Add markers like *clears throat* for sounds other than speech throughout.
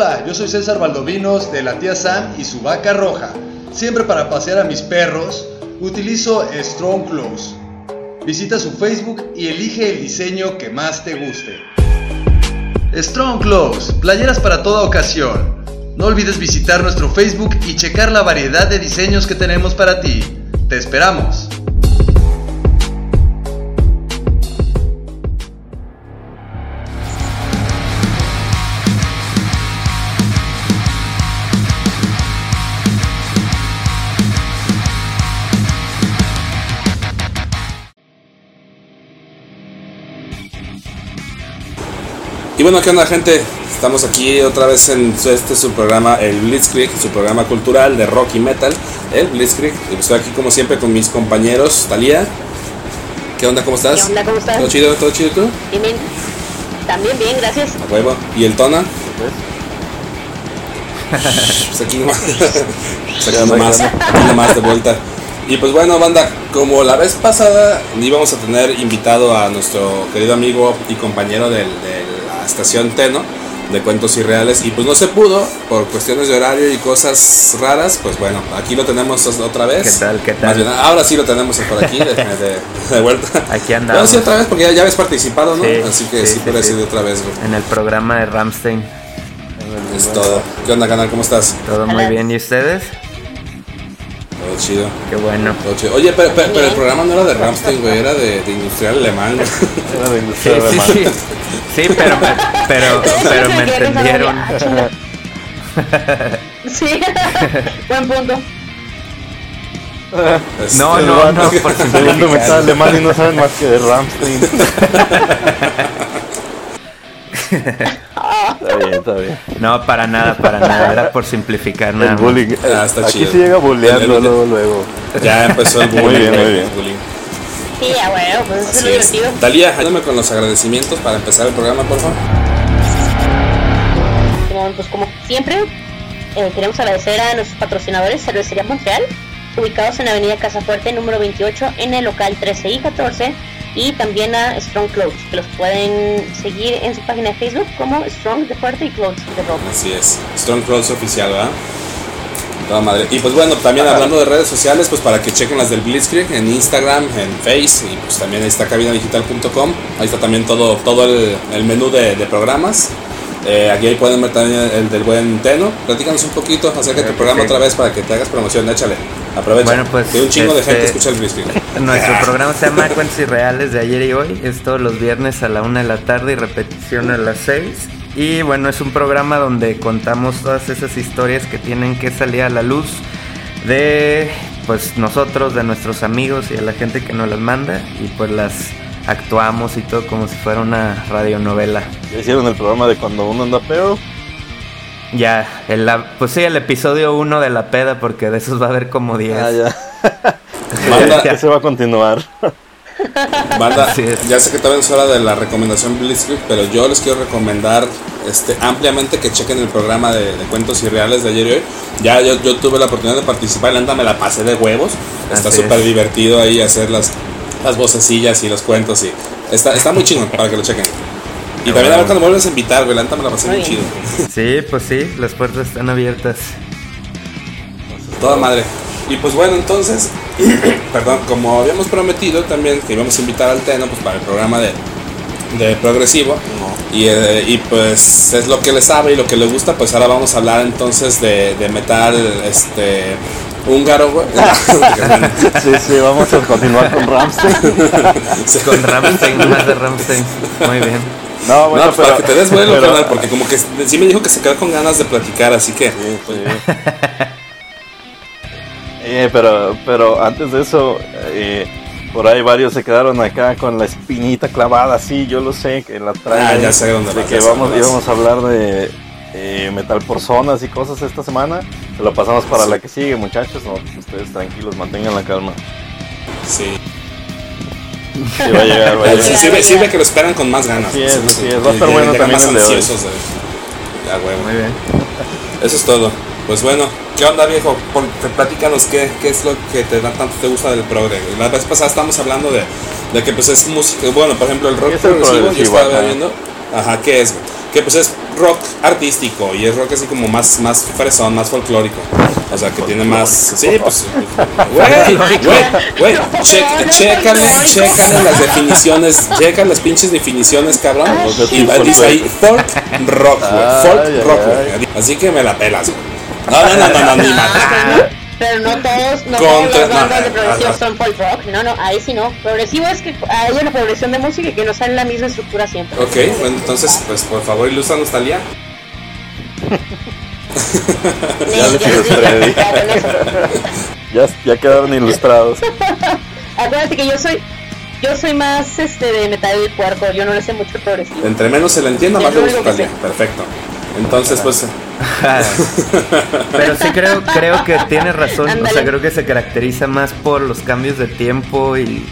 Hola, yo soy César Valdovinos de la tía Sam y su vaca roja. Siempre para pasear a mis perros, utilizo Strong Clothes. Visita su Facebook y elige el diseño que más te guste. Strong Clothes, playeras para toda ocasión. No olvides visitar nuestro Facebook y checar la variedad de diseños que tenemos para ti. Te esperamos. Y bueno, ¿qué onda gente? Estamos aquí otra vez en este su programa, el Blitzkrieg, su programa cultural de rock y metal, el Blitzkrieg. Y estoy aquí como siempre con mis compañeros, Talía. ¿Qué onda? ¿Cómo estás? ¿Qué onda? ¿Cómo estás? ¿Todo chido? ¿Todo chido tú? Bien, bien. También bien, gracias. A huevo. ¿Y el Tona? *laughs* pues aquí nomás. *laughs* pues aquí nomás, aquí nomás de vuelta. Y pues bueno, banda, como la vez pasada íbamos a tener invitado a nuestro querido amigo y compañero del, de estación Teno de cuentos irreales y pues no se pudo por cuestiones de horario y cosas raras, pues bueno, aquí lo tenemos otra vez. ¿Qué tal? ¿Qué tal? Bien, ahora sí lo tenemos por aquí, de, de- de *laughs* vuelta. Aquí No, andamos. sí, otra vez porque ya, ya habéis participado, ¿no? Sí, Así que sí, sí, sí, puedes sí. ir otra vez, güey. En el programa de Ramstein. Es todo. ¿Qué onda, canal? ¿Cómo estás? Todo muy bien. ¿Y ustedes? Todo chido. Qué bueno. Todo chido. Oye, pero, pero, pero el programa no era de Ramstein, güey, era de, de Industrial Alemán, güey. *laughs* Era de Sí, industria sí, alemana. sí. Sí, pero me, pero, pero me no entendieron. sabía. *laughs* Sí, *laughs* buen punto. Este, No, no, no, por Segundo simplificar. metal alemán y no saben más que de Ramstein. Está bien, está bien. No, para nada, para nada. Era por simplificar nada. El bullying. Ah, está Aquí chido. se llega a bullear luego, luego. Ya empezó el bullying. Muy bien, muy bien. el bullying. Sí, ya bueno, pues eso es lo divertido. Talía, ayúdame con los agradecimientos para empezar el programa, por favor. Como, pues como siempre, eh, queremos agradecer a nuestros patrocinadores Cervecería Montreal, ubicados en la avenida Casa Fuerte número 28 en el local 13 y 14, y también a Strong Clothes, que los pueden seguir en su página de Facebook como Strong de Fuerte y Clothes de Ropa. Así es. Strong Clothes oficial, ¿verdad? Toda madre. Y pues bueno, también hablando de redes sociales, pues para que chequen las del Blitzkrieg en Instagram, en Face y pues también ahí está cabinadigital.com. Ahí está también todo, todo el, el menú de, de programas. Eh, aquí ahí pueden ver también el del buen Teno. Platícanos un poquito acerca de tu programa sí. otra vez para que te hagas promoción. Échale, aprovecha. Bueno, pues, Que un chingo de este- gente escucha el. *laughs* Nuestro programa se llama Cuentos Irreales de ayer y hoy. Es todos los viernes a la una de la tarde y repetición a las 6. Y bueno, es un programa donde contamos todas esas historias que tienen que salir a la luz de pues nosotros, de nuestros amigos y de la gente que nos las manda. Y pues las actuamos y todo como si fuera una radionovela. Ya hicieron el programa de cuando uno anda pedo. Ya, el, la- pues sí, el episodio 1 de la peda, porque de esos va a haber como 10. Ah, ya. *laughs* Banda, Ese va a continuar. Banda, ya sé que todavía es hora de la recomendación Blitzkrieg, pero yo les quiero recomendar este, ampliamente que chequen el programa de, de cuentos irreales de ayer y hoy. Ya yo, yo tuve la oportunidad de participar, la neta me la pasé de huevos. Está súper es. divertido ahí hacer las, las vocecillas y los cuentos. y Está, está muy chingón para que lo chequen. Y también a ver cuando me vuelves a invitar, güey, la neta me la pasé muy chido. Sí, pues sí, las puertas están abiertas. Toda madre. Y pues bueno, entonces, *coughs* perdón, como habíamos prometido también que íbamos a invitar al Teno pues, para el programa de, de Progresivo. Y, eh, y pues es lo que le sabe y lo que le gusta, pues ahora vamos a hablar entonces de, de metal este húngaro, güey. *laughs* Sí, sí, vamos a continuar con Ramstein. Sí. *laughs* Con Ramstein, más de Ramstein. Muy bien. No, No, bueno, pues, pero, para que te des vuelo, *laughs* pero- porque como que sí me dijo que se quedó con ganas de platicar, así que Sí, sí. *laughs* Eh, pero, pero antes de eso, eh, por ahí varios se quedaron acá con la espinita clavada, sí, yo lo sé, que la traen. Ah, ya sé dónde De que vamos, íbamos a hablar de eh, metal por zonas y cosas esta semana. Se lo pasamos para Sí. la que sigue, muchachos. No, ustedes tranquilos, mantengan la calma. sí. Sí, va a llegar, va a Sí, llegar. sirve, sirve que lo esperan con más ganas. Así es, Sí, así sí, es. Va a estar que bueno también más el de hoy. ansiosos de- Ya, huevo. Muy bien. Eso es todo. Pues bueno, ¿qué onda viejo? Por- platícanos qué, qué es lo que te da tanto te gusta del progre. La vez pasada estábamos hablando de, de que pues es música, bueno, por ejemplo el rock ¿Qué es el progresivo, yo estaba Ajá. viendo, ajá, ¿qué es? güey? Que pues es rock artístico y es rock así como más, más fresón, más folclórico. O sea, que tiene más. Sí, pues. Güey, güey, güey. che- Chécale, chécale las definiciones. Checa las pinches definiciones, cabrón. Y dice ahí folk rock, güey. Folk rock, güey. Así que me la pelas, güey. No, no, no, no, no, ni madre. Pero no todos, no todas las bandas de progresivo ajá. son folk rock. No, no, ahí sí no. Progresivo es que hay una progresión de música que no sale en la misma estructura siempre. Ok, bueno, entonces, pues por favor, ilústranos, Talía. *laughs* Ya ya les ilustré. quedaron ilustrados. *laughs* Acuérdate que yo soy yo soy más este de metal del puerco, yo no le sé mucho progresivo. Entre menos se le entienda, más le gusta. Perfecto. Entonces, pues. *laughs* Pero sí creo, creo que tiene razón. O sea, creo que se caracteriza más por los cambios de tiempo y,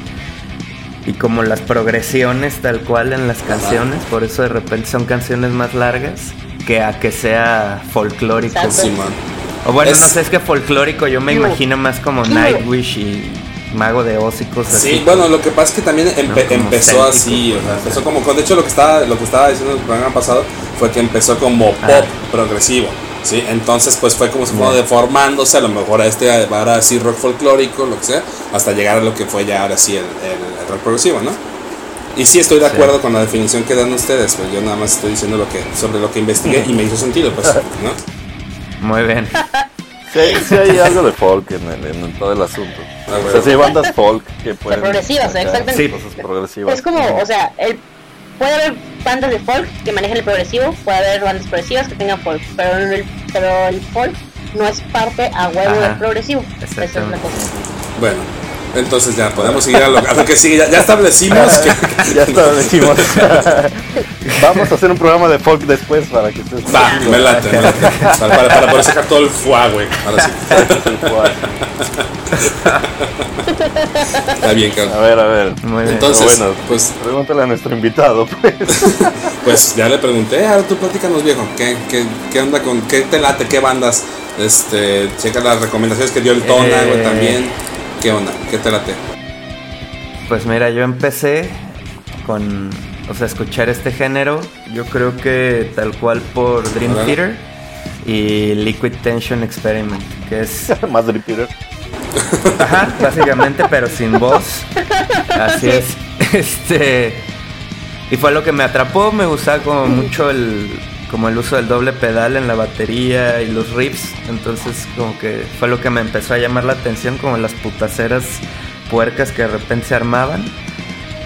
y como las progresiones tal cual en las canciones. Por eso de repente son canciones más largas que a que sea folclórico. Simón. O bueno, Es- no sé, es que folclórico yo me No. imagino más como. Nightwish y Mago de Oz y cosas así. Sí, bueno, lo que pasa es que también empe- No, como empezó así, o sea, empezó como, con- de hecho lo que estaba, lo que estaba diciendo en el programa pasado fue que empezó como pop Ah. progresivo, ¿sí? Entonces pues fue como si fuera Ya. deformándose a lo mejor a este, ahora sí rock folclórico, lo que sea, hasta llegar a lo que fue ya ahora sí el, el- el rock progresivo, ¿no? Y sí estoy de Sí. acuerdo con la definición que dan ustedes, pues yo nada más estoy diciendo lo que, sobre lo que investigué y me hizo sentido, pues, ¿no? *laughs* Muy bien. *laughs* Sí, sí hay algo de folk en, el- en todo el asunto. Ah, O bueno. sea, sí bandas folk que pueden progresivas, sacar exactamente. Sí. cosas progresivas. Es como, o sea, el, puede haber bandas de folk que manejen el progresivo, puede haber bandas progresivas que tengan folk, pero el, pero el folk no es parte a huevo Ajá. del progresivo. Esa es la cosa. Bueno, entonces ya podemos seguir a lo, a lo que sigue, ya, ya establecimos *laughs* que... ya está, decimos. Vamos a hacer un programa de folk después para que estés Va, me late, me late. Para, para, para poder sacar todo el fuá, güey. Ahora sí. Está bien, A cabrón. ver, a ver. Muy bien. Entonces, bueno. pues, Pregúntale a nuestro invitado, pues. *laughs* pues ya le pregunté, ahora tú platícanos, viejo. ¿Qué, qué, qué onda con, qué te late, qué bandas? Este, checa las recomendaciones que dio el Tona, güey, Eh. también. ¿Qué onda? ¿Qué te late? Pues mira, yo empecé con, o sea, escuchar este género, yo creo que tal cual por Dream. Theater y Liquid Tension Experiment, que es, *laughs* Más de Peter. *laughs* ajá, básicamente, pero sin voz. Así es. *laughs* Este, y fue lo que me atrapó, me gustaba como mucho el, como el uso del doble pedal en la batería y los riffs, entonces como que fue lo que me empezó a llamar la atención, como las putaceras puercas que de repente se armaban.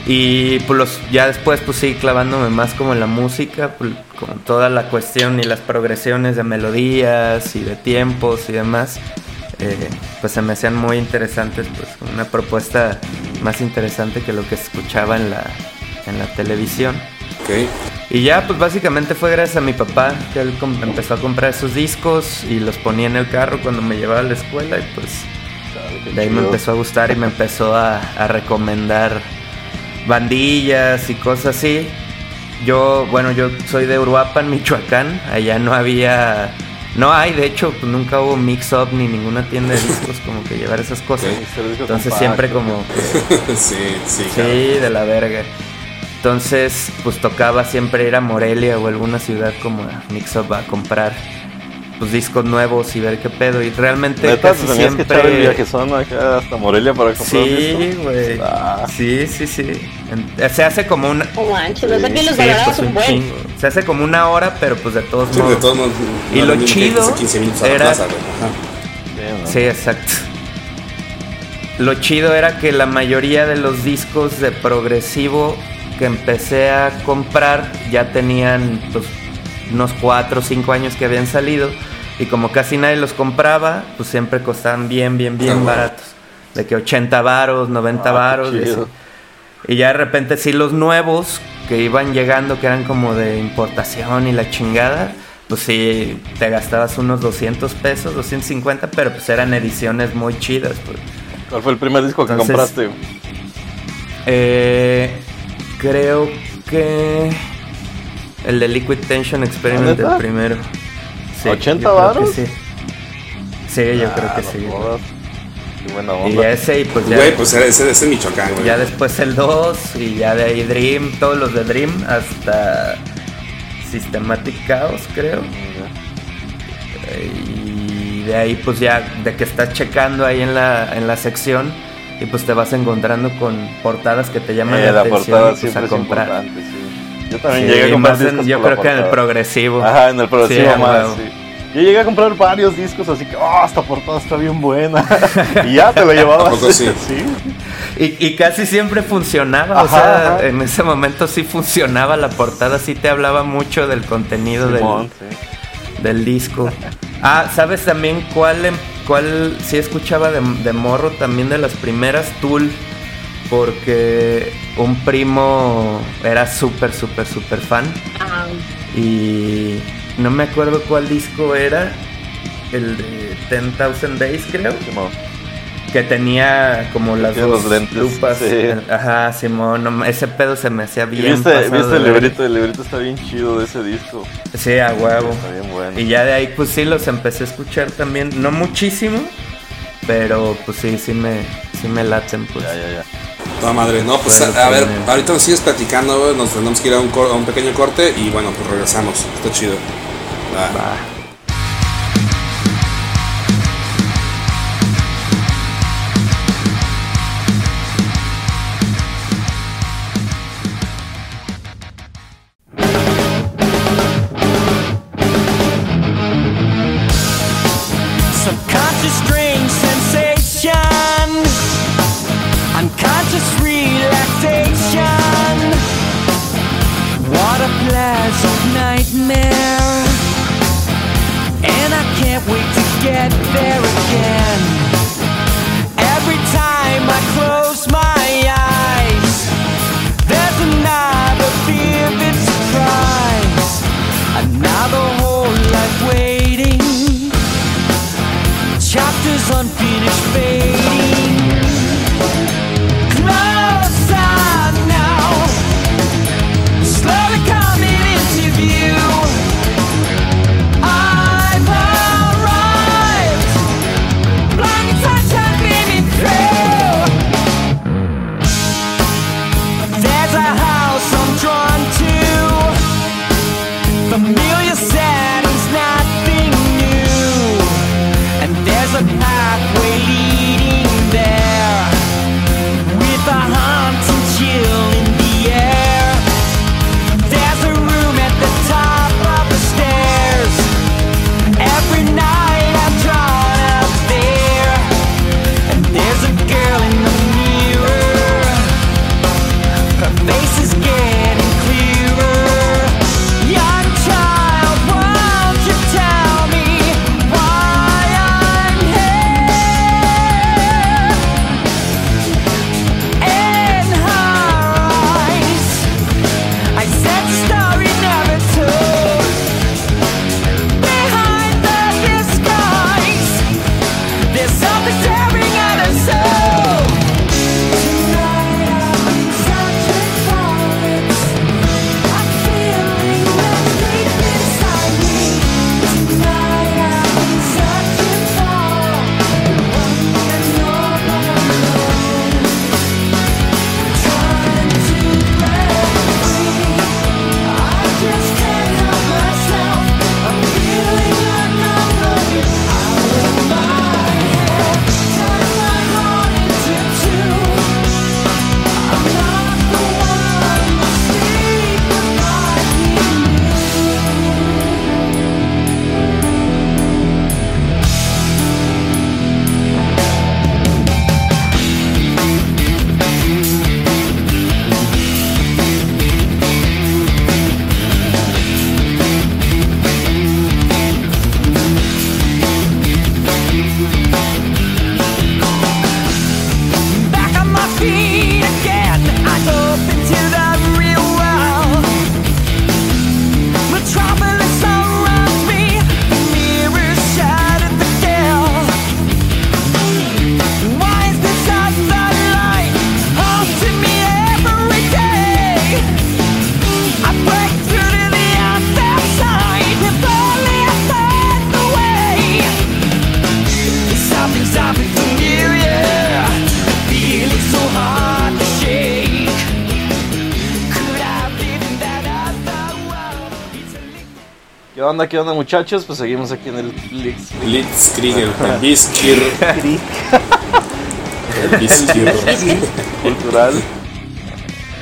Y pues los, ya después pues sí clavándome más como en la música, pues, con toda la cuestión y las progresiones de melodías y de tiempos y demás, eh, pues se me hacían muy interesantes, pues una propuesta más interesante que lo que escuchaba en la, en la televisión. Y ya, pues básicamente fue gracias a mi papá que él empezó a comprar esos discos y los ponía en el carro cuando me llevaba a la escuela y pues de ahí me empezó a gustar y me empezó a, a recomendar bandillas y cosas así. Yo, bueno, yo soy de Uruapan, Michoacán. Allá no había, no hay, de hecho, pues, nunca hubo mix up ni ninguna tienda de discos *laughs* como que llevar esas cosas. Entonces siempre como que *laughs* sí, sí. Sí, de la verga. Entonces, pues tocaba siempre ir a Morelia o alguna ciudad como a Mix Up a comprar pues discos nuevos y ver qué pedo. Y realmente Neta, casi tenías que echar el siempre. viajezón acá hasta Morelia para comprar Sí, güey. Ah. Sí, sí, sí. En- Se hace como una. Oh, manches, los Sí, pues, un chingo. Se hace como una hora, pero pues de todos Sí, modos. de todos modos, Y no lo chido irse 15 minutos a la era-. Sí, exacto. Lo chido era que la mayoría de los discos de progresivo que empecé a comprar ya tenían pues, unos 4 o 5 años que habían salido y como casi nadie los compraba, pues siempre costaban bien, bien, bien baratos. De que 80 varos, 90 Ah, varos. así. Y ya de repente sí los nuevos que iban llegando, que eran como de importación y la chingada, pues sí, te gastabas unos 200 pesos, 250, pero pues eran ediciones muy chidas. Pues. ¿Cuál fue el primer disco que compraste? Eh, creo que el de Liquid Tension Experiment, el primero. Sí, 80 yo creo que varos? Sí, Sí, yo creo Ah, que no sí. jodas. Qué buena Y onda. ese, y pues ya. Güey, pues ese, ese es Michoacán, güey. Ya después el 2 y ya de ahí Dream, todos los de Dream hasta Systematic Chaos, creo. Y de ahí pues ya, de que estás checando ahí en la, en la sección y pues te vas encontrando con portadas que te llaman Eh, la, la atención portada y, pues, a comprar. sí. Yo también Sí, llegué a comprar en- yo creo que en el progresivo. Ajá, en el progresivo Sí, más, sí. Yo llegué a comprar varios discos, así que, oh, esta portada está bien buena. *laughs* y ya te lo llevabas. ¿A poco *laughs* sí? Y, y casi siempre funcionaba, o sea, ajá. en ese momento sí funcionaba la portada, sí te hablaba mucho del contenido del, sí. del disco. Ah, ¿sabes también cuál, cuál sí escuchaba de, de morro también de las primeras? Tool, porque un primo era súper, súper, súper fan Ah, y no me acuerdo cuál disco era, el de 10,000 Days creo. Que tenía como las dos los lentes, lupas. sí. Ajá, Simón, no, ese pedo se me hacía ¿Y bien. viste, pasado viste de el librito? El librito está bien chido de ese disco. Sí, a huevo. Está bien bueno. Y ya de ahí pues sí los empecé a escuchar también, no muchísimo, pero pues sí, sí me, sí me laten pues. Ya, ya, ya. Toda madre. No, pues a, a ver, pues, ahorita nos sigues platicando, nos tenemos que ir a un, cor- a un pequeño corte y bueno, pues regresamos. Está chido. Va. Va. be onda? ¿Qué onda, muchachos? Pues seguimos aquí en el Blitz. *laughs* Blitzkrieg, el, Blitzkrieg. El Blitzkrieg. cultural.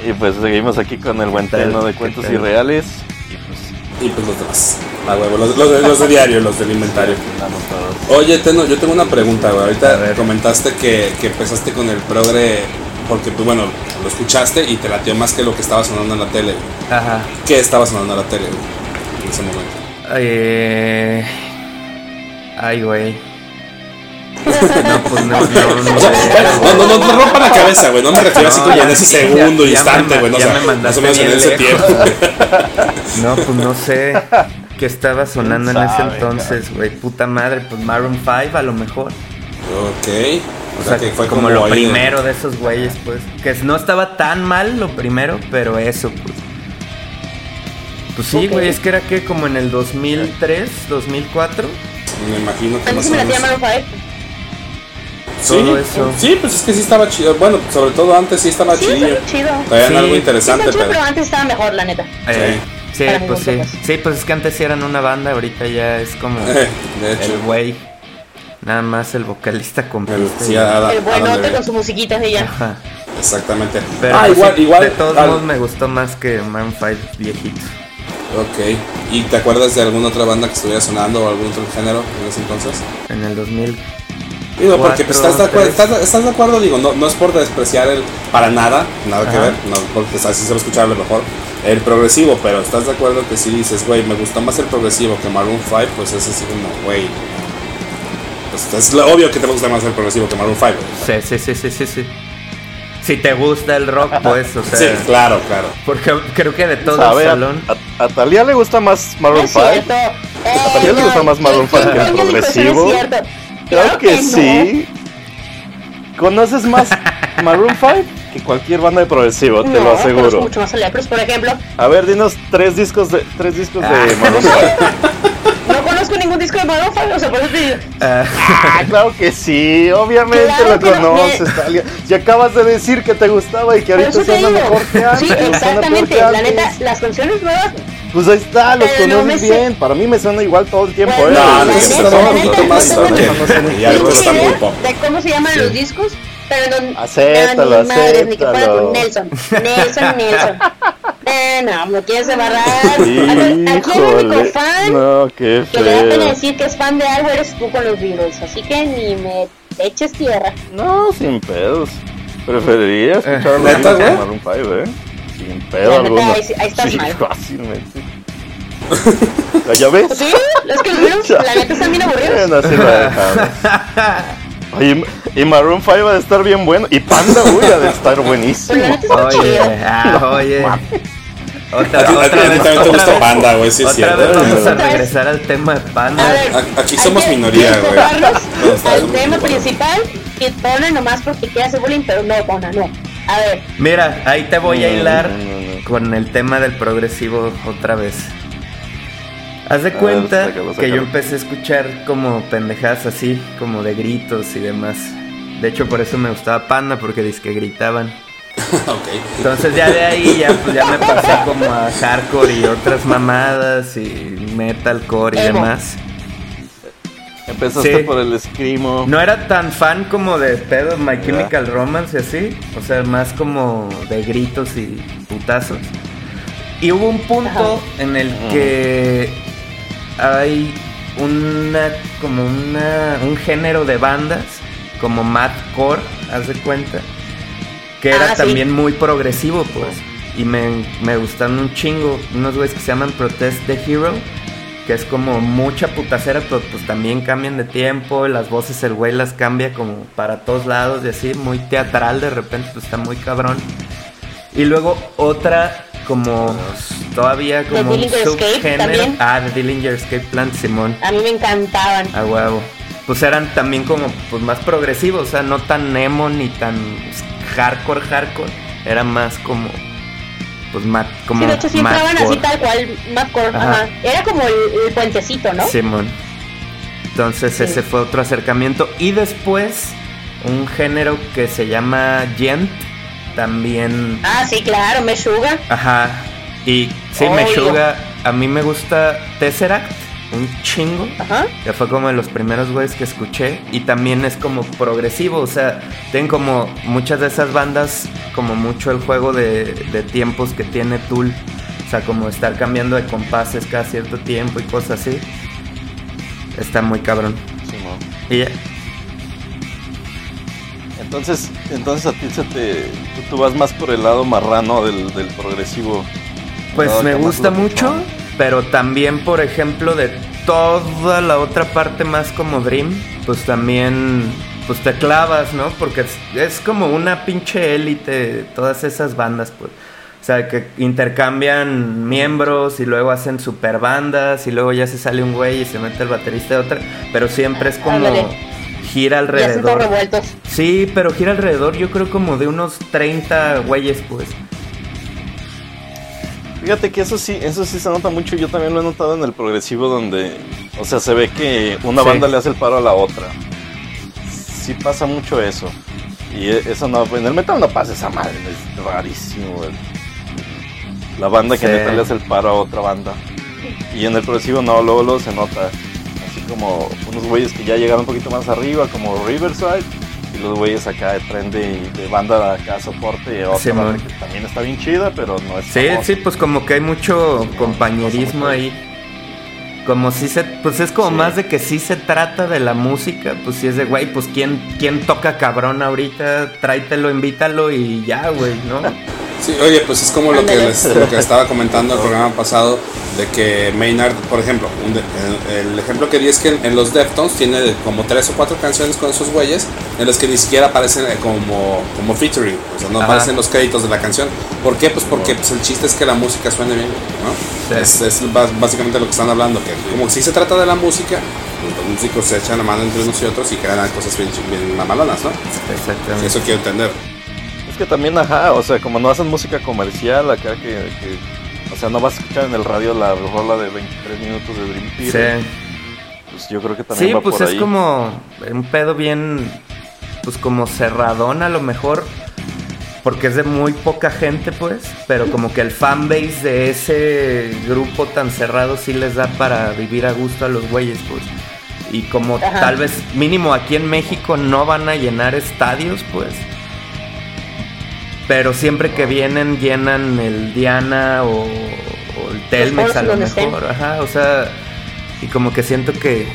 Y pues seguimos aquí con el buen treno de cuentos tal? irreales. Y pues los demás. La huevo, los, los de- los de diario, los del inventario. Oye, Teno, yo tengo una pregunta, güey. Ahorita comentaste que, que empezaste con el progre porque, pues bueno, lo escuchaste y te latió más que lo que estaba sonando en la tele. güey. Ajá. ¿Qué estaba sonando en la tele, güey, en ese momento? Eh... Ay, güey. No, pues no, no, no. *laughs* No, no, no, no rompa la *laughs* cabeza, güey. No me refiero así como en ese segundo ya instante, güey. No, o ya sea, me más o mandaste menos en ese tiempo. *laughs* No, pues no sé qué estaba sonando en ese entonces, güey. Puta madre, pues Maroon 5 a lo mejor. ok. O sea, que fue como, lo ahí primero de esos güeyes, pues. Que no estaba tan mal lo primero, pero eso, pues. Pues sí, güey, es que era que como en el 2003, 2004. Me imagino que A mí me. Maroon 5. Sí, todo eso. sí, pues es que sí estaba chido. Bueno, sobre todo antes sí estaba Sí, chido. está chido. Traían Sí. algo Sí, interesante, chido, pero. pero antes estaba mejor, la neta. Eh, sí, pues sí. Sí, pues es que antes sí eran una banda, ahorita ya es como Eh, *laughs* de hecho. el güey. Nada más el vocalista El- sí, Adam- El buenote con su musiquita y ya. Ajá. Exactamente. Pero ah, pues igual, sí, igual. de todos al- modos me gustó más que Man 5 viejito. Ok. ¿Y te acuerdas de alguna otra banda que estuviera sonando o algún otro género en ese entonces? En el 2000. Digo, porque pues, estás, de acuerdo, estás, estás de acuerdo, digo, no, no es por despreciar el para nada, nada que ver, no, porque así se va a escuchar a lo mejor el progresivo, pero estás de acuerdo que si dices, güey, me gustó más el progresivo que Maroon 5, pues es así como, güey. Pues es lo obvio que te va a gustar más el progresivo que Maroon 5. güey. Sí, sí, sí, sí, sí, sí. Si te gusta el rock, pues, o sea. Sí, claro, claro. Porque creo que de todo ¿Sabe? el A, salón. a- a Talía le gusta más Maroon es 5. cierto. ¿A Talía le gusta más Maroon ¿quién 5 que el eso? No es progresivo? Claro que no. sí. ¿Conoces más *laughs* Maroon 5 que cualquier banda de progresivo? Te No, lo aseguro. mucho más a Lepros, por ejemplo. A ver, dinos tres discos de tres discos Ah. de Maroon 5. *laughs* No conozco ningún disco de Maroon 5, o sea, por eso te digo. *laughs* Ah, Ah, claro que sí, obviamente Claro lo no, conoces, Talia. Y acabas de decir que te gustaba y que ahorita suena mejor que antes. Sí, exactamente. La neta, las canciones nuevas. Pues ahí está, los Pero no conoces sé- bien. Para mí me suena igual todo el tiempo, Bueno, ¿eh? No, no, no. De cómo se llaman Sí. los discos, pero no. Acéptalo, no, ni madres, ni que fuera acéptalo. con Nelson. Nelson, Nelson. *laughs* Eh, no, me quieres embarrar. Aquí el único fan No, qué que le da pena decir que es fan de algo eres tú con los Beatles. Así que ni me eches tierra. No, sin pedos. Preferiría escuchar Eh, los ¿neta, güey? Maroon 5, ¿eh? Sin pedo neta, alguno. ahí sí- ahí estás sí, mal. fácilmente. *laughs* ¿Ya- ¿Ya ves? Sí, es que los Beatles, la neta, están bien aburridos. Bueno, así la dejamos. Oye, y Maroon 5 va a estar bien bueno. Y Panda, uy, ha de estar buenísimo. oye, ah, oye. Otra, A a otra a ti vez, también te otra gusta Panda, güey, sí es Otra cierto. vez vamos a regresar al tema de A Panda. ver, A- aquí somos que minoría, güey. *laughs* al tema principal que pone nomás porque quiere hacer bullying, pero no, Pona, no. A ver, Mira, ahí te voy a hilar no, no, no. con el tema del progresivo otra vez. Haz de A ver, cuenta sácalo, que yo empecé a escuchar como pendejadas así, como de gritos y demás. De hecho, por eso me gustaba Panda, porque dice que gritaban. *laughs* Entonces ya de ahí ya, pues, ya me pasé como a hardcore y otras mamadas y metalcore y Emo. demás. Empezaste Sí. por el Screamo. No era tan fan como de pedos My Chemical Romance y así. O sea, más como de gritos y putazos. Y hubo un punto en el que hay una como una un género de bandas como madcore, haz de cuenta, que era Ah, sí. también muy progresivo, pues. Y me, me gustan un chingo unos güeyes que se llaman Protest the Hero, que es como mucha putacera, pero pues también cambian de tiempo, las voces el güey las cambia como para todos lados y así, muy teatral de repente, pues está muy cabrón. Y luego otra como todavía The como un subgénero. Ah, The Dillinger Escape Plan Simón. a mí me encantaban. A huevo. Pues eran también como pues más progresivos, o sea, no tan emo ni tan hardcore hardcore, era más como pues más como Sí, de hecho sí entraban así tal cual, Madcore, Ajá. ajá. Era como el, el puentecito, ¿no? Simón. Entonces Sí. ese fue otro acercamiento. Y después un género que se llama gent, también, Ah, sí, claro, Meshuga. ajá. Y sí. Meshuga, a mí me gusta Tesseract, un chingo. Ajá. Que fue como de los primeros güeyes que escuché. Y también es como progresivo. O sea, tienen como muchas de esas bandas, como mucho el juego de, de tiempos que tiene Tool. O sea, como estar cambiando de compases cada cierto tiempo y cosas así. Está muy cabrón. Simón. Y ya. Entonces, entonces a ti se te, tú, tú vas más por el lado marrano del, del progresivo. Pues me gusta mucho. Pero también, por ejemplo, de toda la otra parte más como Dream, pues también, pues te clavas, ¿no? Porque es, es como una pinche élite, todas esas bandas, pues. O sea, que intercambian miembros y luego hacen super bandas y luego ya se sale un güey y se mete el baterista de otra, pero siempre es como Ándale. gira Ya alrededor. revueltos. Sí, pero gira alrededor yo creo como de unos 30 güeyes, pues. Fíjate que eso sí, eso sí se nota mucho. Yo también lo he notado en el progresivo donde, o sea, se ve que una Sí. banda le hace el paro a la otra. Sí pasa mucho eso. Y e- eso no, en el metal no pasa esa madre, es rarísimo. güey. La banda que Sí. neta le hace el paro a otra banda. Y en el progresivo no, luego, luego se nota. Así como unos güeyes que ya llegaron un poquito más arriba, como Riverside. Y los güeyes acá de tren de, de banda acá soporte y otra Sí, banda man. que también está bien chida, pero no es Sí, famosa. sí, pues como que hay mucho compañerismo ahí. Como si se, pues es como Sí. más de que sí se trata de la música, pues si es de, güey, pues ¿quién, quién toca cabrón ahorita, tráetelo, invítalo y ya, güey, ¿no? *laughs* Sí, oye, pues es como lo que, les, lo que *laughs* estaba comentando el programa pasado, de que Maynard, por ejemplo, un de- el, el ejemplo que di es que en, en los Deftones tiene como tres o cuatro canciones con esos güeyes, en las que ni siquiera aparecen eh, como, como featuring, o sea, no Ajá. aparecen los créditos de la canción. ¿Por qué? Pues porque pues, el chiste es que la música suene bien, ¿no? Sí. Es, es básicamente lo que están hablando, que como si se trata de la música, pues, los músicos se echan la mano entre unos y otros y crean cosas bien, bien mamalonas, ¿no? Exactamente. Eso quiero entender. Es que también, ajá, o sea, como no hacen música comercial acá que, que- o sea, no vas a escuchar en el radio la rola de 23 minutos de Dream Theater. Sí. Pues yo creo que también Sí, va pues por es ahí. como un pedo bien, pues como cerradón a lo mejor, porque es de muy poca gente, pues, pero como que el fanbase de ese grupo tan cerrado sí les da para vivir a gusto a los güeyes, pues. Y como Ajá. tal vez mínimo aquí en México no van a llenar estadios, pues. Pero siempre que vienen llenan el Diana o, o el Telmex a lo mejor, ajá, o sea, y como que siento que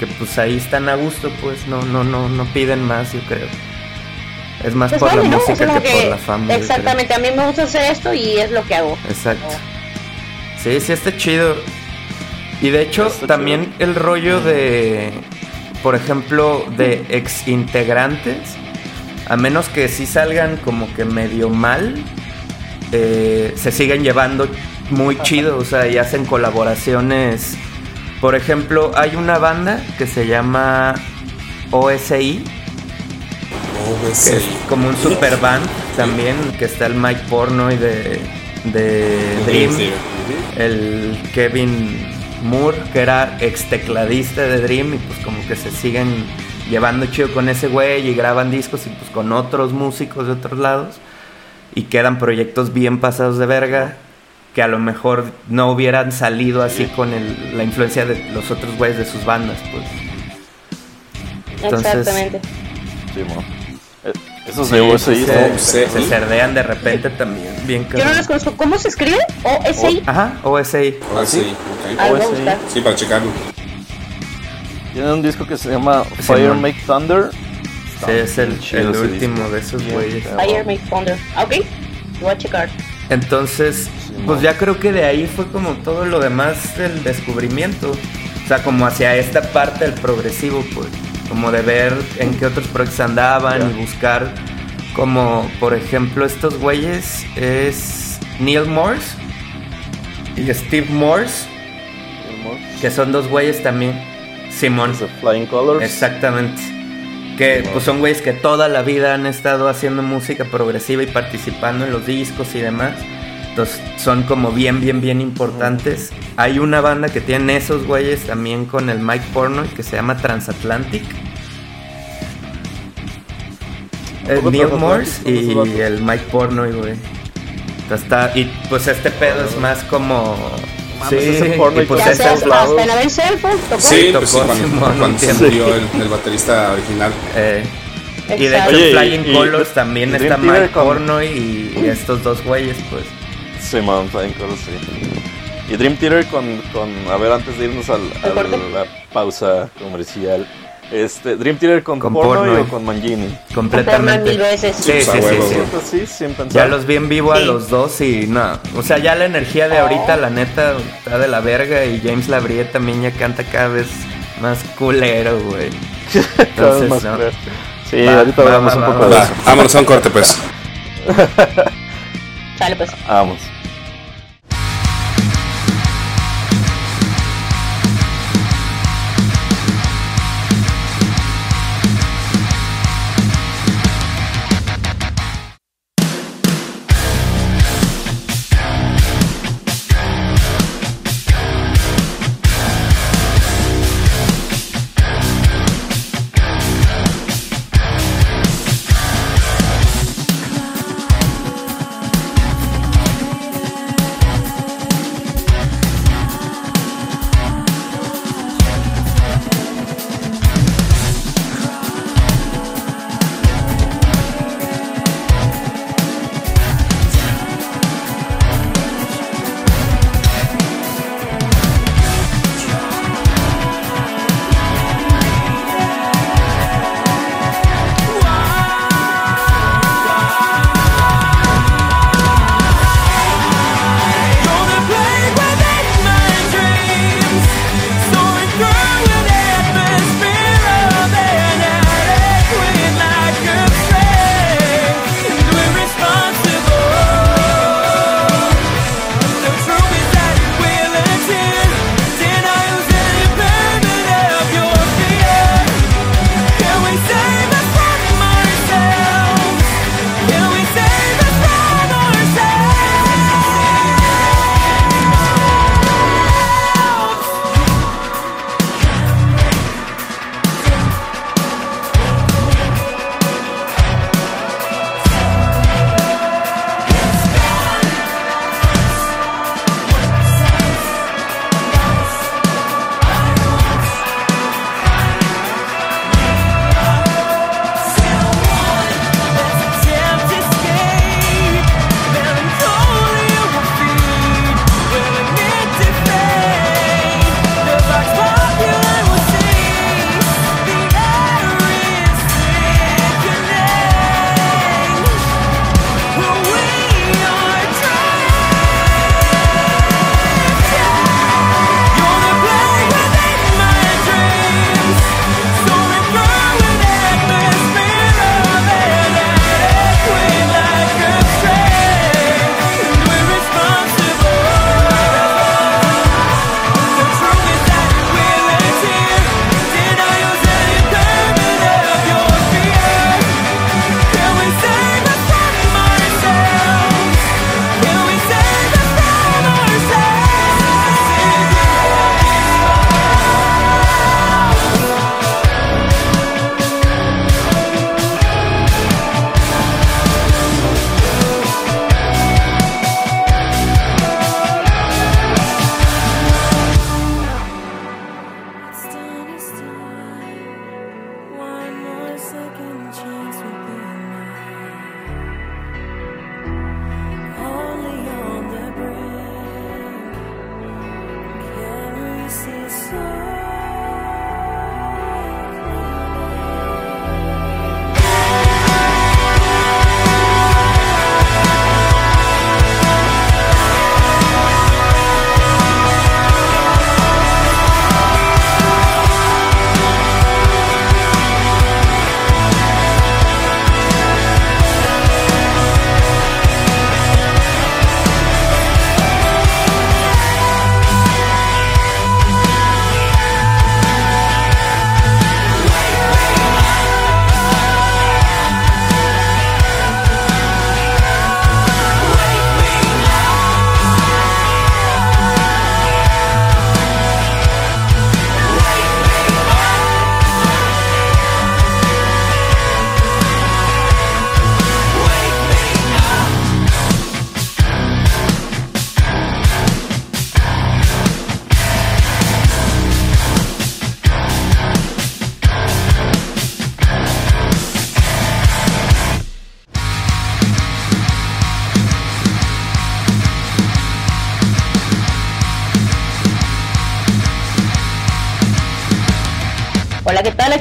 que pues ahí están a gusto, pues no no no no piden más, yo creo. Es más Pues por vale, la ¿no? música que, por la fama. Exactamente, a mí me gusta hacer esto y es lo que hago. Exacto. Sí, sí está chido. Y de hecho, Está también el rollo de, por ejemplo, de ex integrantes, a menos que sí salgan como que medio mal, eh, se siguen llevando muy chido, o sea, y hacen colaboraciones. Por ejemplo, hay una banda que se llama OSI, que es como un super band también, que está el Mike Pornoy de, de Dream, el Kevin Moore, que era ex tecladista de Dream, y pues como que se siguen llevando chido con ese güey y graban discos y pues con otros músicos de otros lados, y quedan proyectos bien pasados de verga, que a lo mejor no hubieran salido así con el- la influencia de los otros güeyes de sus bandas, pues. Entonces- Exactamente. Sí, mo. Eh, Esos Sí, de OSI se, son- se- sí. se cerdean de repente también, bien Yo no los conozco. ¿Cómo se escribe? O S I. Ajá, OSI. Sí, ok. Algo voy a OSI. Sí, para checarlo. Tienen un disco que se llama Fire. Make Thunder. Sí, es el, último disco. de esos güeyes. Fire Make Thunder. Ok. Voy a checar. Entonces, pues ya creo que de ahí fue como todo lo demás del descubrimiento. O sea, como hacia esta parte del progresivo, pues. Como de ver en qué otros proyectos andaban y buscar como, por ejemplo, estos güeyes es Neil Morse y Steve Morse, que son dos güeyes también. Simón. Flying Colors. Exactamente. Que pues son güeyes que toda la vida han estado haciendo música progresiva y participando en los discos y demás. Entonces son como bien, bien, bien importantes. Hay una banda que tienen esos güeyes también con el Mike Pornoy que se llama Transatlantic. Eh, poco Neil Morse y el Mike Pornoy, güey. Está, y pues este pedo es más como. Mames, ese porno y y pues Ya todos lados. hasta en Avenged Sevenfold tocó. Sí, tocó pues sí, cuando, Simón, cuando se murió el, el baterista original. eh, y de hecho. Oye, y- Flying y- Colors y también Dream está Mike con- Porno y, y estos dos güeyes, pues. Simón, Flying Colors, sí. Y Dream Theater con, con, a ver, antes de irnos al, ¿El corte? a la pausa comercial, este, Dream Theater con, Con porno, porno y o con Mangini. completamente. veces. Sí, sí, sí, sí. Pues. Ya los vi en vivo a los dos y no. O sea, ya la energía de ahorita, la neta, está de la verga. Y James Labrie también ya canta cada vez más culero, güey. Cada vez Entonces, más no. Sí, Va, ahorita va, hablamos va, un va, poco va. de Va, eso. vámonos a un corte, pues. Sale pues. Vamos.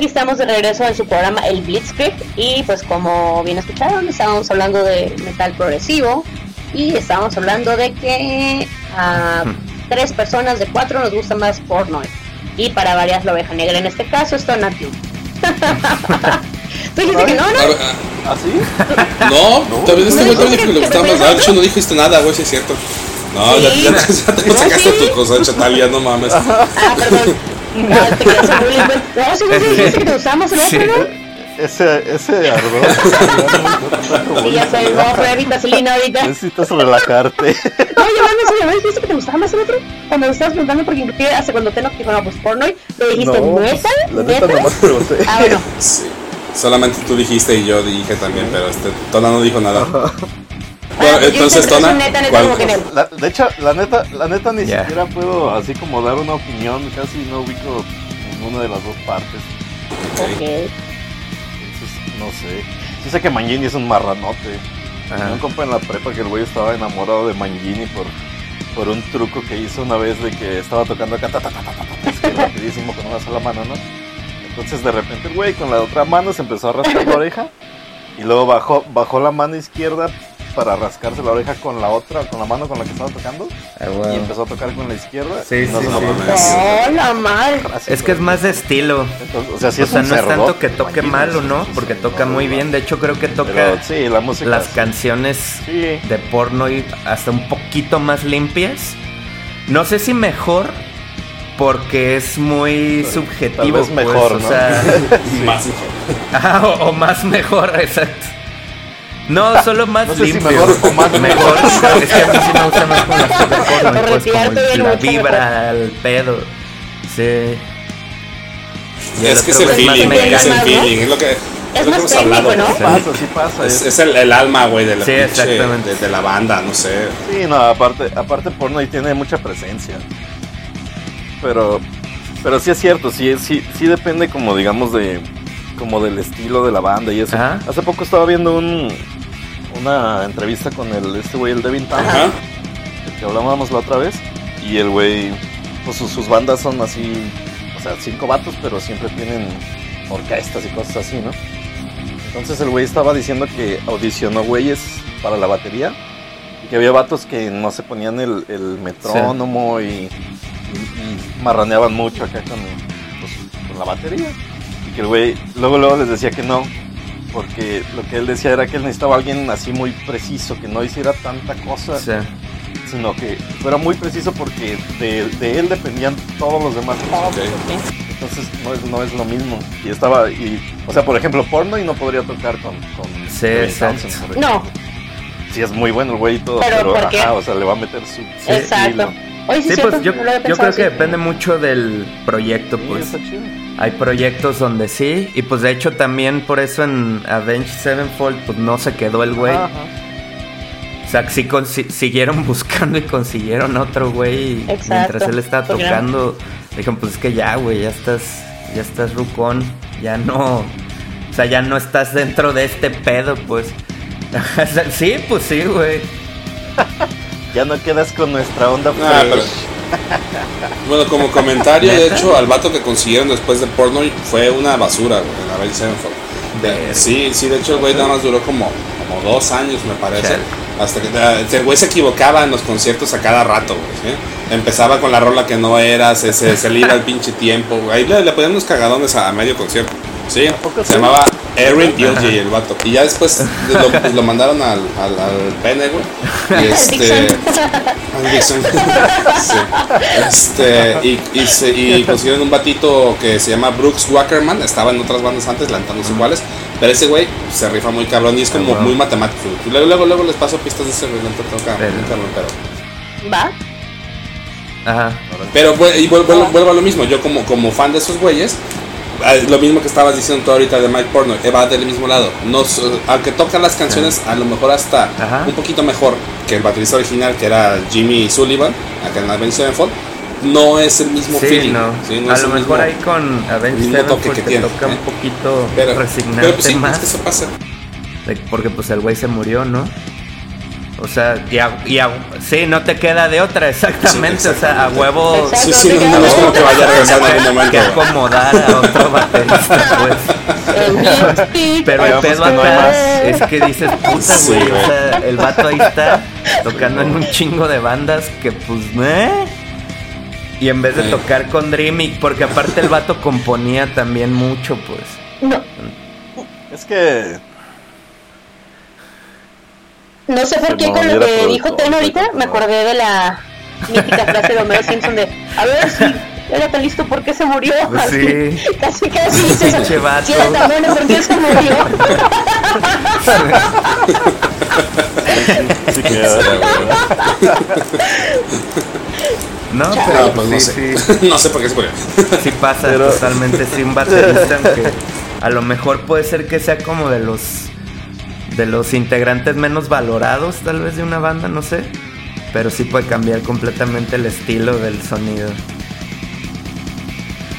Aquí estamos de regreso en su programa El Blitzkrieg y pues como bien escucharon, estábamos hablando de metal progresivo y estábamos hablando de que a tres personas de cuatro nos gusta más porno y para varias la oveja negra en este caso es Tonatiuh. Tú dijiste que no, ¿no? ver, ah, ¿Ah, sí? No, también este güey No, también dijo que le gustaba más. Ah, hecho, no dijiste nada, güey, sí es cierto. No, ya, No, sacaste sí. tu cosecha, Talia, no mames. Ah, perdón. *laughs* Te quedas en bullying, *laughs* güey. No, dijiste *laughs* *laughs* que te gustaba más el otro. ¿no? Ese, ese ardor. Sí, ya no, fue mi vaselina ahorita. Necesitas relajarte. No, yo no sé, ¿no dijiste que te gustaba más el otro? Cuando me estabas preguntando, porque inclusive hace cuando te no dijo, no, pues porno, y lo dijiste, No, ¿neta? la neta ¿Neta? nomás pregunté. Ah, bueno. Sí. Solamente tú dijiste y yo dije también, pero este, Tona no dijo nada. Bueno, entonces, Tona, neta, neta, ¿cuál- como que no. La- de hecho, la neta, la neta ni Ya. siquiera puedo así como dar una opinión, casi no ubico ninguna de las dos partes. Ok. Entonces, no sé. Sí sé que Mangini es un marranote. Ajá. Un compa en la prepa que el güey estaba enamorado de Mangini por, por un truco que hizo una vez de que estaba tocando acá ta, ta, ta, ta, ta, ta, así rapidísimo con una sola mano, ¿no? Entonces de repente el güey con la otra mano se empezó a rascar la oreja y luego bajó, bajó la mano izquierda para rascarse la oreja con la otra, con la mano con la que estaba tocando Ah, y empezó a tocar con la izquierda. Sí, y no sí, sí. ¡Oh, la madre! Es que es más de estilo. Entonces, o sea, sí o es sea, un no es tanto que toque mal o no, porque toca no, muy no. bien. De hecho, creo que toca Pero sí, la música. las canciones Sí. de porno y hasta un poquito más limpias. No sé si mejor, porque es muy subjetivo. vez pues, mejor, o ¿no? sea, *laughs* Más Ajá, *laughs* o, o más mejor, *laughs* exacto. No, *laughs* solo más No sé si limpio. mejor o más mejor. es que a mí sí me gusta más con las cosas porno, y pues como bien la vibra, el pedo. Sí. Y Es que es el feeling, güey, es el feeling, es lo que, es Es lo que más hemos técnico, hablado. ¿no? Sí pasa, sí pasa. Es, el, el alma, güey, de la Sí, pinche- exactamente. de, de la banda, no sé. Sí, no, aparte, aparte porno ahí tiene mucha presencia. Pero, pero sí es cierto, sí, sí, sí depende como digamos de, como del estilo de la banda y eso. Ajá. Hace poco estaba viendo un, una entrevista con el, este güey, el Devin del que hablábamos la otra vez, y el güey, pues sus, sus bandas son así, o sea, cinco vatos, pero siempre tienen orquestas y cosas así, ¿no? Entonces el güey estaba diciendo que audicionó güeyes para la batería y que había vatos que no se ponían el, el metrónomo y, y- y marraneaban mucho acá con, pues, con la batería. Y que el güey luego, luego les decía que no, porque lo que él decía era que él necesitaba a alguien así muy preciso, que no hiciera tanta cosa, sino que fuera muy preciso porque de, de él dependían todos los demás. Entonces no es, no es lo mismo. Y estaba, y, o sea, por ejemplo, porno y no podría tocar con, con Sí, exacto. No. Sí, es muy bueno el güey y todo, Pero, pero, ¿por qué? ajá, o sea, le va a meter su, su exacto. estilo. Oye, sí, pues yo, no lo había yo creo que depende mucho del proyecto, Sí, pues. Hay proyectos donde sí, y pues de hecho también por eso en Avenged Sevenfold pues no se quedó el güey. Ajá. O sea, sí siguieron *laughs* buscando y consiguieron otro güey. y Exacto. Mientras él estaba no- tocando, dijeron, pues es que ya, güey, ya estás, ya estás rucón, ya no, o sea, ya no estás dentro de este pedo, pues. *laughs* Sí, pues sí, güey. *laughs* Ya no quedas con nuestra onda Ah, pero- *laughs* Bueno, como comentario, de hecho, al vato que consiguieron después de porno fue una basura, güey, en la Sevenfold. De- Sí, sí, de hecho el güey nada más duró como, como dos años, me parece. Chale. Hasta que eh, el güey se equivocaba en los conciertos a cada rato, güey. ¿sí? Empezaba con la rola que no era, se, se, se le iba el pinche tiempo. Ahí le, le ponían unos cagadones a, medio concierto. Sí, se sí? llamaba Erin Gilgy el vato. Y ya después lo, lo *laughs* mandaron al, al, al pene, güey. Y este. Dixon. Al Dixon. *laughs* Sí. Este, y, y, se- y consiguieron un batito que se llama Brooks Wackerman. Estaba en otras bandas antes, lanzándose iguales. Pero ese güey se rifa muy cabrón y es como Ah, wow. muy matemático. Luego, luego, luego les paso pistas de ese güey. Pero- muy cabrón, pero. Va. Ajá. Pero y vuel- vuel- vuelvo a lo mismo, yo como, como fan de esos güeyes, lo mismo que estabas diciendo tú ahorita de Mike Porno, va del mismo lado. No, aunque toca las canciones, a lo mejor hasta Ajá. un poquito mejor que el baterista original, que era Jimmy Sullivan, acá en Avenged Sevenfold, no es el mismo Sí, feeling. no. ¿sí? No a lo mejor mismo- ahí con Avenged Sevenfold que tiene, toca ¿eh? un poquito pero, resignarte pero pues sí, más. es que eso pasa. porque pues el güey se murió, ¿no? O sea, y a, y a- sí, no te queda de otra, exactamente. Sí, o sea, a huevo. Sí, sí, no, no es como que vaya a regresar en algún momento. que acomodar a otro baterista, pues. *laughs* Pero el pedo acá más. es que dices, puta, Sí, güey. o sea, el vato ahí está tocando en un chingo de bandas que, pues, ¿eh? Y en vez de tocar con Dreamy, porque aparte el vato componía también mucho, pues. No, Es que no sé por qué no, con lo que dijo Ten ahorita me acordé de la mítica frase de Homero Simpson de a ver si era tan listo ¿por qué se murió? Así, sí. Casi casi Pinche vato. si era tan bueno ¿por qué se murió? *laughs* sí No, pero No, pues no sí, sé. sí, *laughs* no sé por qué se murió. sí pasa Pero- totalmente sin baterista, aunque a lo mejor puede ser que sea como de los de los integrantes menos valorados tal vez de una banda, no sé. Pero sí puede cambiar completamente el estilo del sonido.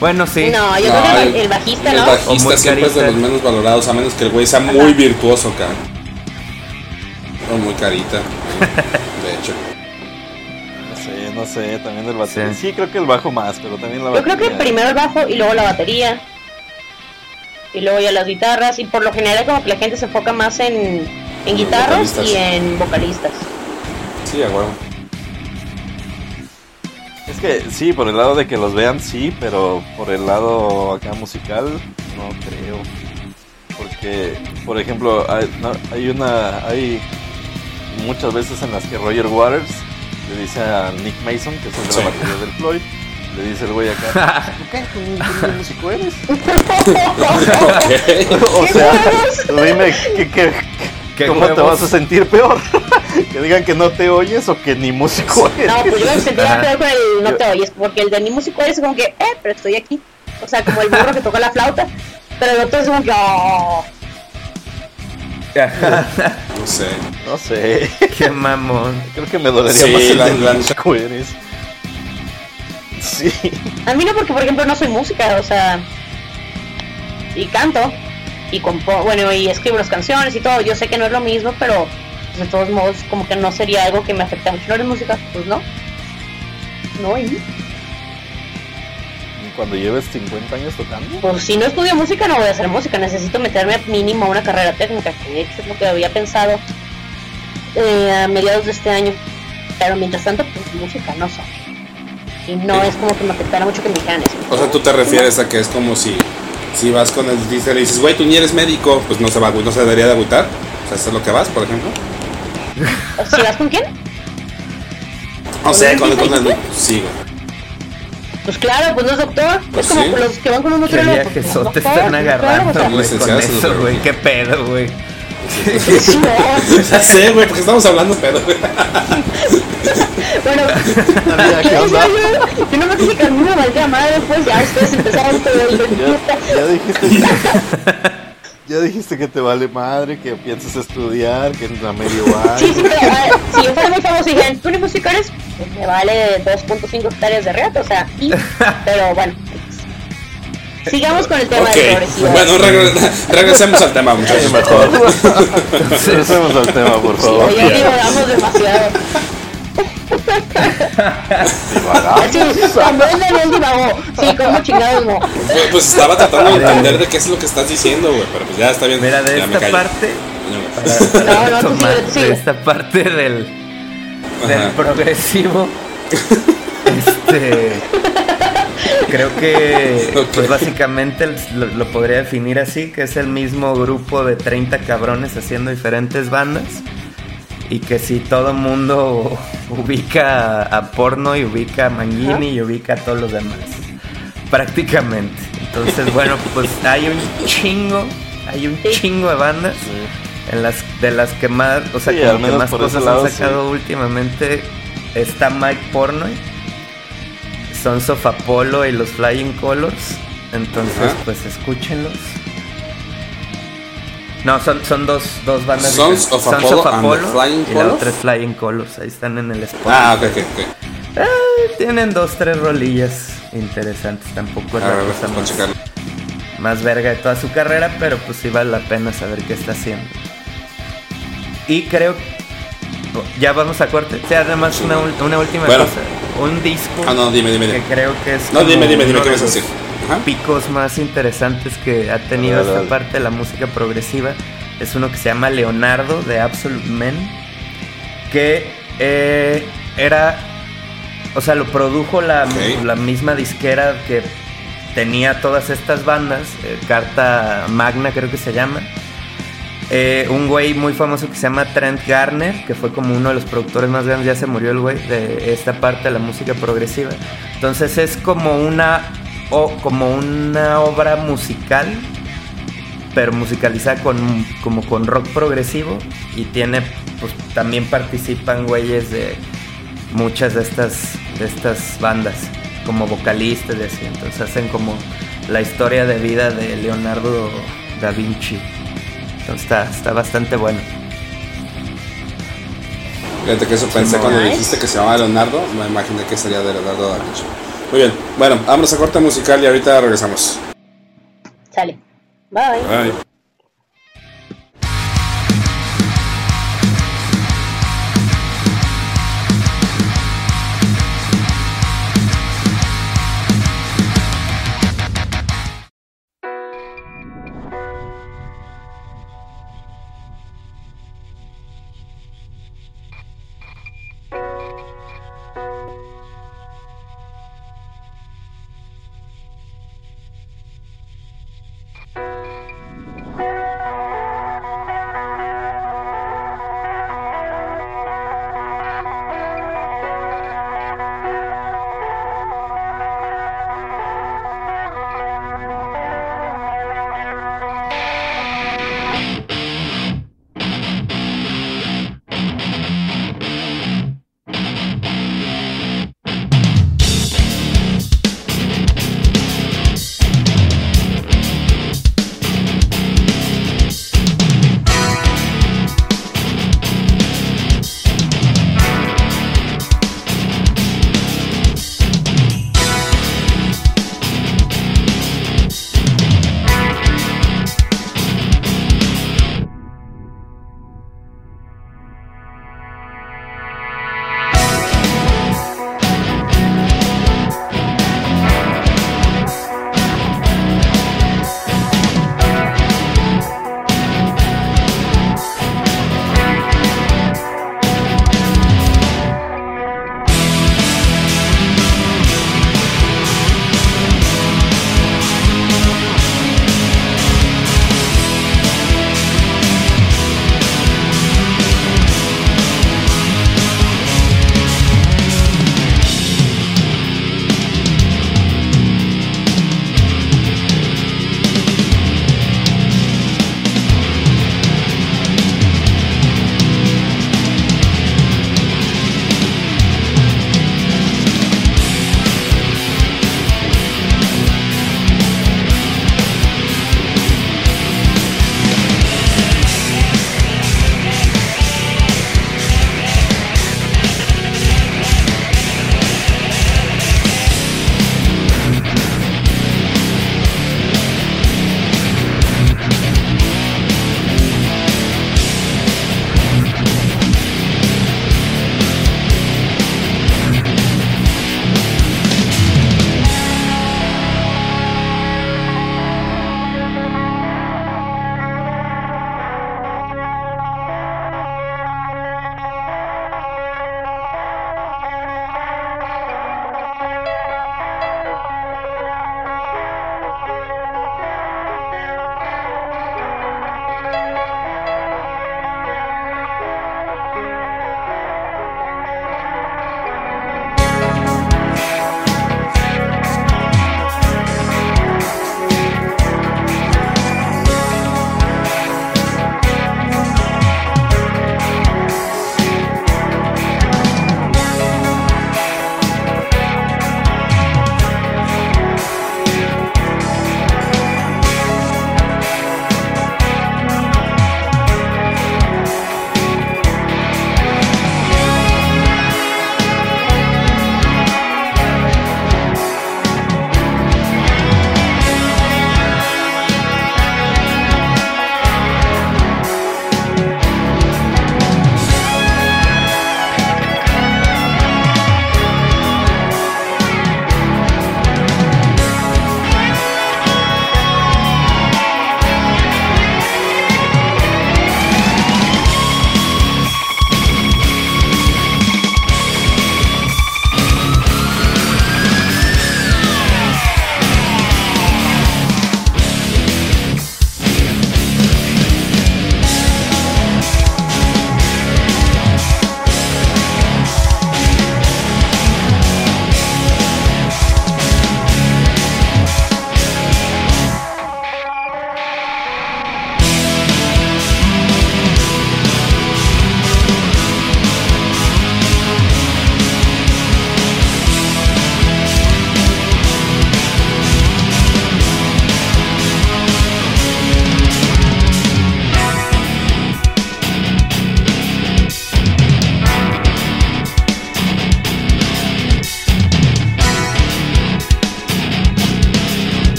Bueno, sí. No, yo No, creo que el, el- el bajista, El ¿no? O muy bajista siempre es de los menos valorados, a menos que el güey sea muy virtuoso, acá. O muy carita. *laughs* De hecho. No sé, no sé, también el batería. Sí. Sí. creo que el bajo más, pero también la Yo creo que batería. primero el bajo y luego la batería. Y luego ya las guitarras. Y por lo general como que la gente se enfoca más en, en guitarras vocalistas. y en vocalistas. Sí, a huevo. Es que sí, por el lado de que los vean, sí, pero por el lado acá musical, no creo. Porque, por ejemplo, hay, no, hay una. Hay muchas veces en las que Roger Waters le dice a Nick Mason, que es el de Sí. la batería del Floyd, le dice el güey acá: ¿Tú qué? ¿Tú qué músico eres? o sea, dime ¿qué, qué, ¿Qué cómo te vas a sentir peor. *laughs* que digan que no te oyes o que ni músico eres. No, pues yo me sentía peor con el no te oyes, porque el de mi músico es como que, eh, pero estoy aquí. O sea, como el burro que toca la flauta. Pero el otro es como que, oh. No sé. No sé. Qué mamón. Creo que me dolería Sí, más el de la- músico eres. Sí. A mí no, porque por ejemplo no soy música, o sea. Y canto. Y compo bueno, y escribo las canciones y todo. Yo sé que no es lo mismo, pero pues, de todos modos, como que no sería algo que me afecta mucho. ¿No eres música? Pues no. No, y Cuando lleves 50 años tocando. pues si no estudio música, no voy a hacer música. Necesito meterme mínimo a una carrera técnica, que de hecho es lo que había pensado eh, a mediados de este año. Pero mientras tanto, pues música no sé. Y no Sí. es como que me afectara mucho que me dijeran eso. O sea, tú te refieres a que es como si, si vas con el dentista y le dices, güey, tú ni eres médico, pues no se va, no se debería de agüitar. O sea, eso es lo que vas, por ejemplo. *laughs* ¿Si vas con quién? O sea, ¿Con con, el con el. Sí, güey. Pues claro, pues no es doctor. Pues es como sí. los que van con un Qué nutriólogo. pues, viajesote no es están doctor, pues, agarrando, claro, güey, con eso, güey. Qué pedo, güey. *laughs* sí, no. *laughs* Ya sé, güey, porque estamos hablando pedo, güey. Bueno, Amiga, *laughs* ¿qué yo, onda? yo, yo no me que a mí me valdría madre, pues ya ustedes empezaron todo el Ya, ya dijiste. *laughs* Ya dijiste que te vale madre, que piensas estudiar, que en la medio Sí, sí, pero ah, si yo fuera muy famoso y dijeran, ¿tú ni música eres? Pues me vale 2.5 hectáreas de reata, o sea, y, pero bueno. Sigamos con el tema de Ok, progresivo. bueno, regre- regresemos al tema, muchachos. Mejor. *laughs* Regresemos al tema, por favor. Oye, divagamos demasiado. Sí, también Daniel divagó. Sí, como chingados no. Pues, pues estaba tratando de entender de qué es lo que estás diciendo, güey, pero pues ya está bien. Mira, de ya esta parte, No, no, tomar de esta parte del, del Ajá. progresivo, *laughs* este, creo que, *laughs* pues básicamente lo podría definir así, que es el mismo grupo de 30 cabrones haciendo diferentes bandas. Y que si todo mundo *laughs* ubica a, porno y ubica a Mangini y ubica a todos los demás. Prácticamente. Entonces, bueno, *laughs* pues hay un chingo, hay un chingo de bandas en las de las que más, o sea, Sí, como que más cosas lado, han sacado últimamente está Mike Pornoy, Sons of Apollo y los Flying Colors. Entonces, Ajá. pues escúchenlos. No, son, son dos, dos bandas. Sons diferentes. of Apollo and the Flying y la otra es Flying Colors. Ahí están en el spot. Ah, ok, ok, ok. Tienen dos, tres rolillas interesantes. Tampoco es la ver, cosa más, verga de toda su carrera, pero pues sí vale la pena saber qué está haciendo. Y creo Ya vamos a corte. O sea, además una, ul- una última Bueno. cosa. Un disco Ah, no, dime, dime, que creo que es No, dime, dime, dime, ¿qué de vas a decir? Ajá. picos más interesantes que ha tenido Dale, esta dale. parte de la música progresiva. Es uno que se llama Leonardo de Absolute Men. Que eh, era. O sea, lo produjo la, la misma disquera que tenía todas estas bandas. eh, Carta Magna, creo que se llama. Eh, un güey muy famoso que se llama Trent Garner, que fue como uno de los productores más grandes, ya se murió el güey, de esta parte de la música progresiva. Entonces es como una, o, como una obra musical, pero musicalizada con, como con rock progresivo y tiene, pues también participan güeyes de muchas de estas, de estas bandas, como vocalistas y así. Entonces hacen como la historia de vida de Leonardo da Vinci. Entonces está, está bastante bueno. Fíjate que eso pensé cuando dijiste que se llamaba Leonardo. Me imaginé que sería de Leonardo da Vinci. Muy bien. Bueno, vámonos a corte musical y ahorita regresamos. Sale. Bye. Bye.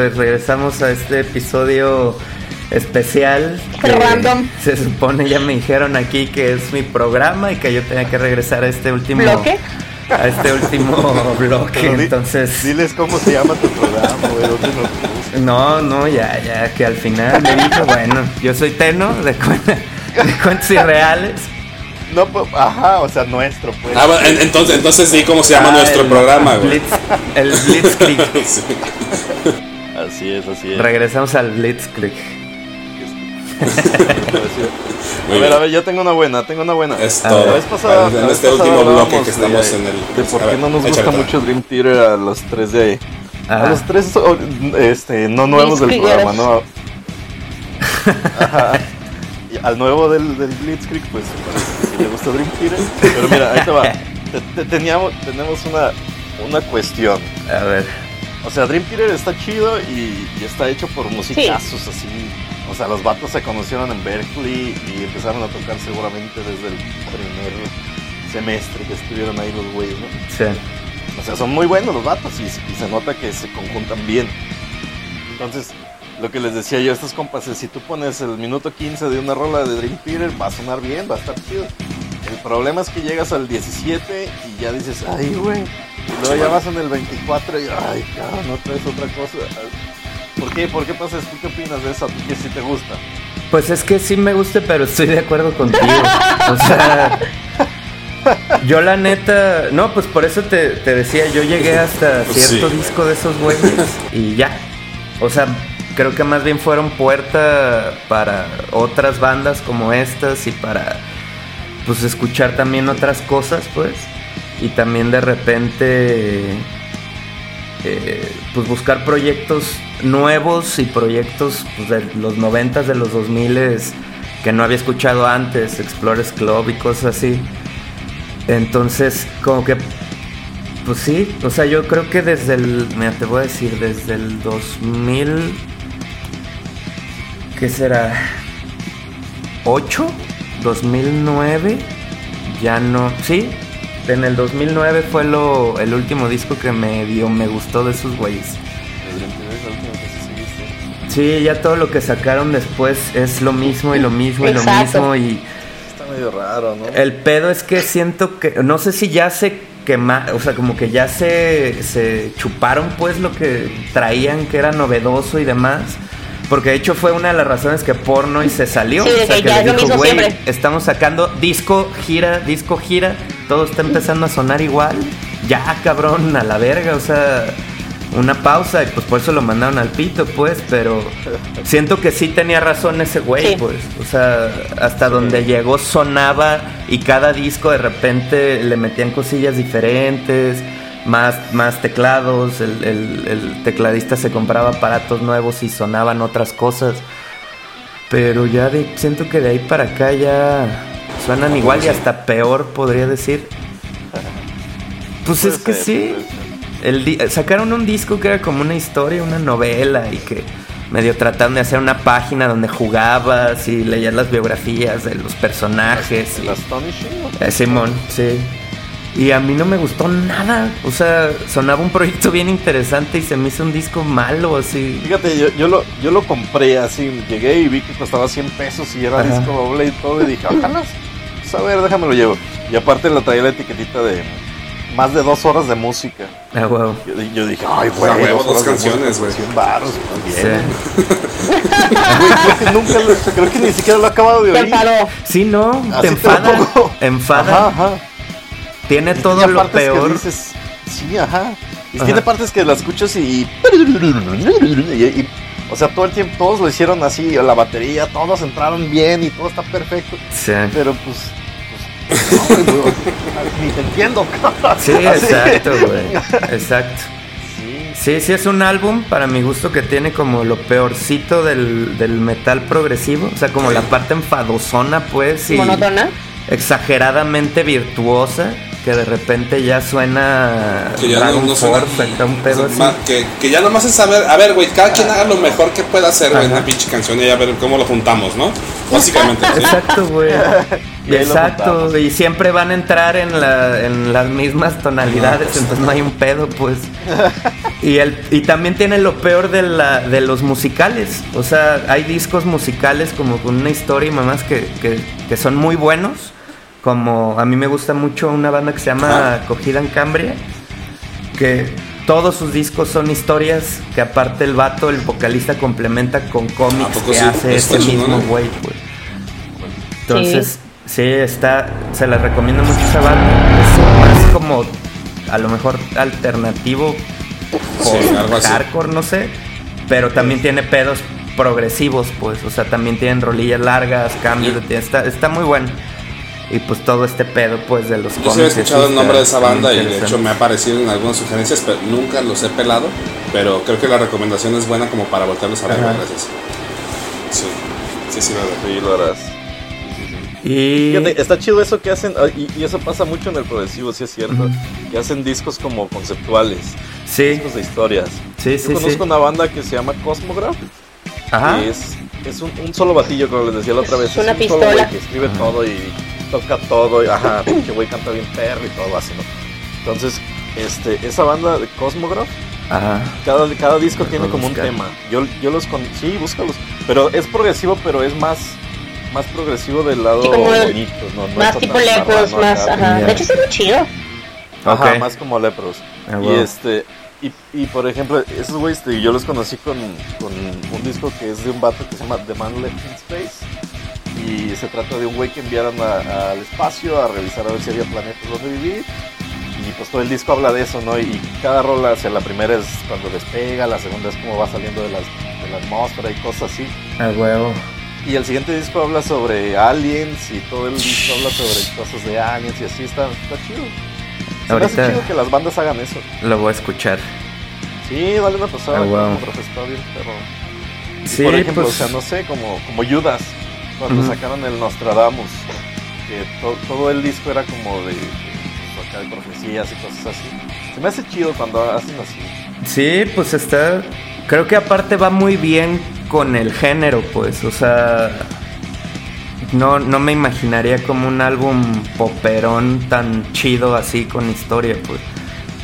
Pues regresamos a este episodio especial. que Random. Se supone, ya me dijeron aquí que es mi programa y que yo tenía que regresar a este último ¿Bloque? A este último *laughs* bloque. Pero Entonces, Diles cómo se llama tu programa, güey. ¿Dónde nos buscan? no, no, ya, ya, que al final me dijo, bueno, yo soy Teno de, cuen- de cuentos irreales. No, pues, ajá, o sea, nuestro, pues. Ah, bueno, entonces, entonces sí, ¿cómo se llama Ah, nuestro el programa, güey? Blitz- el Blitzkrieg. *laughs* Sí. Así es, así es. Regresamos al Blitzkrieg. A ver, bien. a ver, yo tengo una buena, tengo una buena. Es todo. La vez pasada, en este pasada último bloque que estamos de- en el. De por a qué no nos gusta mucho Dream Theater a los tres de. Ah. A los tres este, no nuevos del programa, no. Ajá. Y al nuevo del, del Blitzkrieg, pues parece que sí le gusta Dream Theater. Pero mira, ahí te va. Te- te- teníamos, tenemos una, una cuestión. A ver. O sea, Dream Theater está chido y, y está hecho por musicazos así. O sea, los vatos se conocieron en Berkeley y empezaron a tocar seguramente desde el primer semestre que estuvieron ahí los güeyes, ¿no? Sí. O sea, son muy buenos los vatos y, y se nota que se conjuntan bien. Entonces, lo que les decía yo a estos compas es, si tú pones el minuto 15 de una rola de Dream Theater, va a sonar bien, va a estar chido. El problema es que llegas al 17 y ya dices, ay, güey. Luego ya vas en el 24 y, ay, cabrón, no traes otra cosa. ¿Por qué? ¿Por qué pasa eso? ¿Tú qué opinas de eso? ¿A ti que sí te gusta? Pues es que sí me gusta, pero estoy de acuerdo contigo. O sea, yo la neta, no, pues por eso te, te decía, yo llegué hasta *laughs* Pues cierto sí, disco de esos güeyes y ya. O sea, creo que más bien fueron puerta para otras bandas como estas y para pues escuchar también otras cosas, pues. Y también de repente eh, pues buscar proyectos nuevos y proyectos pues, de los noventas, de los 2000 que no había escuchado antes, Explorers Club y cosas así. Entonces, como que, pues sí, o sea, yo creo que desde el, mira, te voy a decir, desde el 2000, ¿qué será? ¿8? ¿2009? Ya no, sí, en el 2009 fue lo, el último disco que me dio, me gustó de esos güeyes. Es sí ya todo lo que sacaron después es lo mismo y lo mismo y lo mismo y Está medio raro, ¿no? el pedo es que siento que no sé si ya se quema, o sea, como que ya se se chuparon pues lo que traían que era novedoso y demás. Porque de hecho fue una de las razones que porno y se salió. Sí, o sea, que que ya es lo dijo, mismo siempre". estamos sacando disco, gira, disco, gira. Todo está empezando a sonar igual. Ya, cabrón, a la verga. O sea, una pausa. Y pues por eso lo mandaron al pito, pues. Pero siento que sí tenía razón ese güey, Sí. pues. O sea, hasta donde llegó sonaba y cada disco de repente le metían cosillas diferentes. Más, más teclados, el, el- el tecladista se compraba aparatos nuevos y sonaban otras cosas. Pero ya de- siento que de ahí para acá ya suenan igual y hasta peor, podría decir. Pues es que sí. El di- sacaron un disco que era como una historia, una novela y que medio trataron de hacer una página donde jugabas y leías las biografías de los personajes. y- ¿El Astonishing? eh, Simón, sí. Y a mí no me gustó nada. O sea, sonaba un proyecto bien interesante y se me hizo un disco malo, así. Fíjate, yo, yo, lo, yo lo compré así, llegué y vi que costaba 100 pesos y era Ajá. disco doble y todo, y dije, ojalá, pues a ver, déjame lo llevo. Y aparte le traía la etiquetita de más de dos horas de música. Ah, huevo. Yo, yo dije, ay, güey, huevo, dos horas de canciones, güey. 100 baros, Sí. Güey, creo que nunca lo, creo que ni siquiera lo he acabado de Te oír. Sí, no, Así te te enfada. pongo. Enfada. Ajá, ajá. Tiene Y todo tiene lo peor. dices, sí, ajá. Y Ajá. tiene partes que la escuchas y, y- y- O sea, todo el tiempo, todos lo hicieron así, la batería, todos entraron bien y todo está perfecto. Sí. Pero pues. No, ni te entiendo. Sí, exacto, güey. *laughs* Exacto. Sí, Sí, sí es un álbum, para mi gusto, que tiene como lo peorcito del, del metal progresivo. O sea, como la parte enfadosona, pues, y Monótona. exageradamente virtuosa, que de repente ya suena Que ya no, no suena. Un pedo así. que, que ya nomás es saber. A ver, güey, cada quien haga lo mejor que pueda hacer, güey, en pinche canción y a ver cómo lo juntamos, ¿no? *laughs* Básicamente. ¿sí? Exacto, güey. *laughs* Y Exacto, y siempre van a entrar en, la- en las mismas tonalidades, No, pues, entonces no hay un pedo, pues. Y, el, y también tiene lo peor de, la, de los musicales. O sea, hay discos musicales como con una historia y mamás que, que, que son muy buenos. Como a mí me gusta mucho una banda que se llama. Cogida en Cambria. Que todos sus discos son historias que aparte el vato, el vocalista, complementa con ¿A cómics que sí? hace chingón, mismo ¿eh? güey, pues. Entonces, sí. Está, se la recomiendo mucho esa banda. Es más como, a lo mejor, alternativo, Sí, así. hardcore, no sé. Pero también tiene pedos progresivos, pues. O sea, también tienen rolillas largas, cambios. de- Está, está muy bueno. Y pues todo este pedo, pues, de los Yo sí cómics, escuchado el nombre de esa banda y de hecho me ha aparecido en algunas sugerencias, pero nunca los he pelado. Pero creo que la recomendación es buena como para voltearlos a ver. Gracias. Sí, sí, sí. Sí, lo harás. Y... Fíjate, está chido eso que hacen, ah, y, y eso pasa mucho en el progresivo, sí es cierto, que hacen discos como conceptuales, Sí, discos de historias. sí, Yo sí, conozco sí. una banda que se llama Cosmograph, Ajá. que es, es un, un solo batillo, como les decía la otra vez. Es una un solo pistola. güey que escribe todo y toca todo, y, ajá, *clears throat* pinche güey canta bien perro y todo así, ¿no? Entonces, este, esa banda de Cosmograph, Ajá. cada, cada disco tiene como un buscar. tema. Yo, yo los con... Sí, búscalos. Pero es progresivo, pero es más más progresivo del lado Sí, como el- bonito, no, no más tipo tan lepros, más, acá, ajá. De hecho, está muy chido. Ajá, Ok. más como lepros. Ah, Y wow. este, y, y por ejemplo, esos güeyes este, yo los conocí con, con un disco que es de un vato que se llama The Man Left in Space. Y se trata de un güey que enviaron a- al espacio a revisar a ver si había planetas donde vivir. Y pues todo el disco habla de eso, ¿no? Y, y cada rola, o sea, la primera es cuando despega, la segunda es cómo va saliendo de, las, de la atmósfera y cosas así. A huevo. Y el siguiente disco habla sobre aliens y todo el disco habla sobre cosas de aliens y así está, está chido. Se me hace chido que las bandas hagan eso. Lo voy a escuchar. Sí, dale una pasada. Ah, wow. está bien, pero... Sí, por ejemplo, pues- o sea, no sé, como, como Judas, cuando sacaron el Nostradamus, que to- todo el disco era como de, de, acá de profecías y cosas así. Se me hace chido cuando hacen así. Sí, pues está. Creo que aparte va muy bien con el género, pues. O sea. No, no me imaginaría como un álbum poperón tan chido así con historia, pues.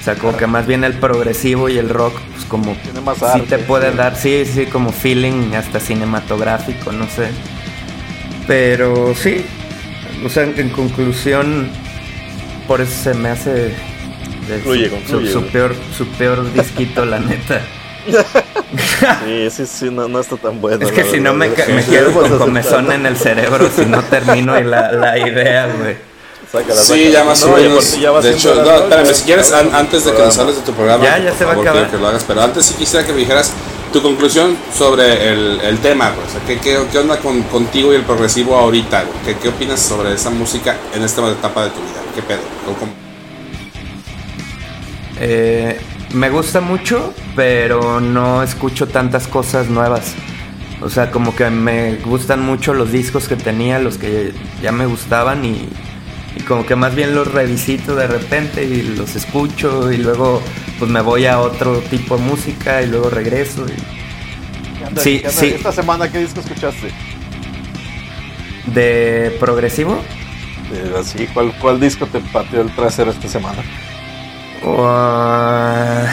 O sea, como que más bien el progresivo y el rock, pues como Tiene más sí te puede sí. dar, sí, sí, como feeling hasta cinematográfico, no sé. Pero sí, o sea, en, en conclusión, por eso se me hace de su, peor, su peor disquito, la neta. Sí, sí, sí, no, no está tan bueno. Es que si no me, ca- me quedo con *laughs* comezón en el cerebro si no termino y la, la idea, güey. Sácala, Sí, sácala. ya más o No, menos. ya De hecho, no, espérame, si quieres, an- antes de que nos hables de tu programa, Ya, ya por se va a favor, acabar. quiero que lo hagas. Pero antes sí quisiera que me dijeras tu conclusión sobre el, el tema, güey. O sea, ¿qué, qué, qué onda con, contigo y el progresivo ahorita, güey? ¿Qué, ¿Qué opinas sobre esa música en esta etapa de tu vida? ¿Qué pedo? Eh, me gusta mucho, pero no escucho tantas cosas nuevas. O sea, como que me gustan mucho los discos que tenía, los que ya me gustaban y, y como que más bien los revisito de repente y los escucho y luego pues me voy a otro tipo de música y luego regreso. y- ¿Qué anda- Sí, qué anda- sí. Esta semana, ¿qué disco escuchaste? De progresivo, Eh, así, ¿cuál, ¿cuál disco te pateó el trasero esta semana? Uh,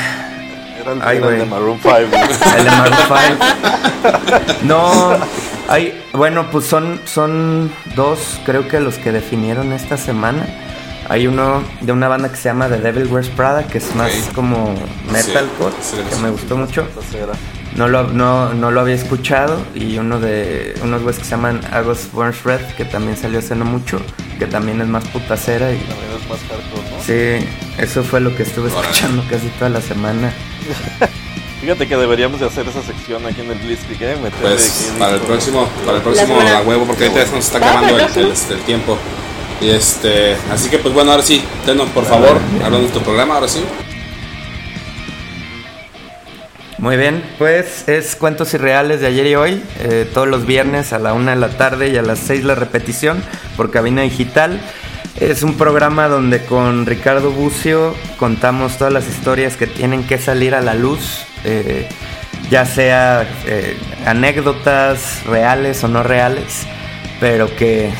Era el, Ay, era el de Maroon 5. güey. *laughs* El de Maroon 5. No, hay, bueno, pues son, son dos, creo que los que definieron esta semana. Hay uno de una banda que se llama The Devil Wears Prada, que es más como metalcore, Sí, sí, que sí. me gustó mucho. No lo, no, no lo había escuchado. Y uno de unos güeyes que se llaman August Burns Red, que también salió hace no mucho, que también es más putacera. Y También es más hardcore, ¿no? sí, eso fue lo que estuve escuchando casi toda la semana. *laughs* Fíjate que deberíamos de hacer esa sección aquí en el Blitzkrieg, ¿eh? Meterle Pues qué para el próximo, para el próximo a huevo, porque ahorita nos está Va, acabando el, perfecto. el- el tiempo. Y este, así que pues bueno, ahora sí, Teno, por favor, hablando de tu programa, ahora sí. Muy bien, pues es Cuentos Irreales de ayer y hoy, eh, todos los viernes a la una de la tarde y a las 6 la repetición por Cabina Digital. Es un programa donde con Ricardo Bucio contamos todas las historias que tienen que salir a la luz, eh, ya sea eh, anécdotas reales o no reales, pero que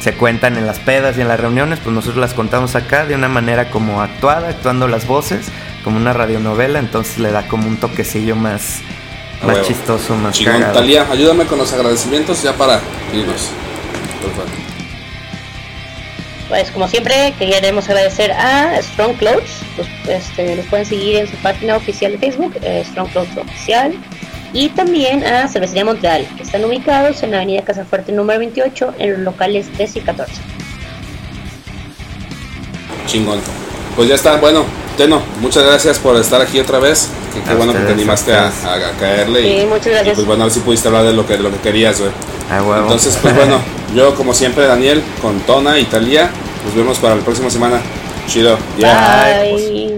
se cuentan en las pedas y en las reuniones, pues nosotros las contamos acá de una manera como actuada, actuando las voces, como una radionovela, entonces le da como un toquecillo más, más chistoso, más Chingón, cagado. Talía, ayúdame con los agradecimientos ya para irnos. Por favor. Pues como siempre queremos agradecer a Strong Clothes, los, este, los pueden seguir en su página oficial de Facebook, eh, Strong Clothes Oficial, y también a Cervecería Montreal, que están ubicados en la avenida Casafuerte número 28, en los locales 13 y 14. Chingón. Pues ya está, bueno, Teno, muchas gracias por estar aquí otra vez. Qué, bueno que te animaste a caerle. y, Sí, muchas gracias. y pues bueno, a ver si pudiste hablar de lo que, de lo que querías, güey. Entonces, pues bueno, *laughs* yo como siempre, Daniel, con Tona y Talía, nos vemos para la próxima semana. Chido. Ya. Bye. Bye.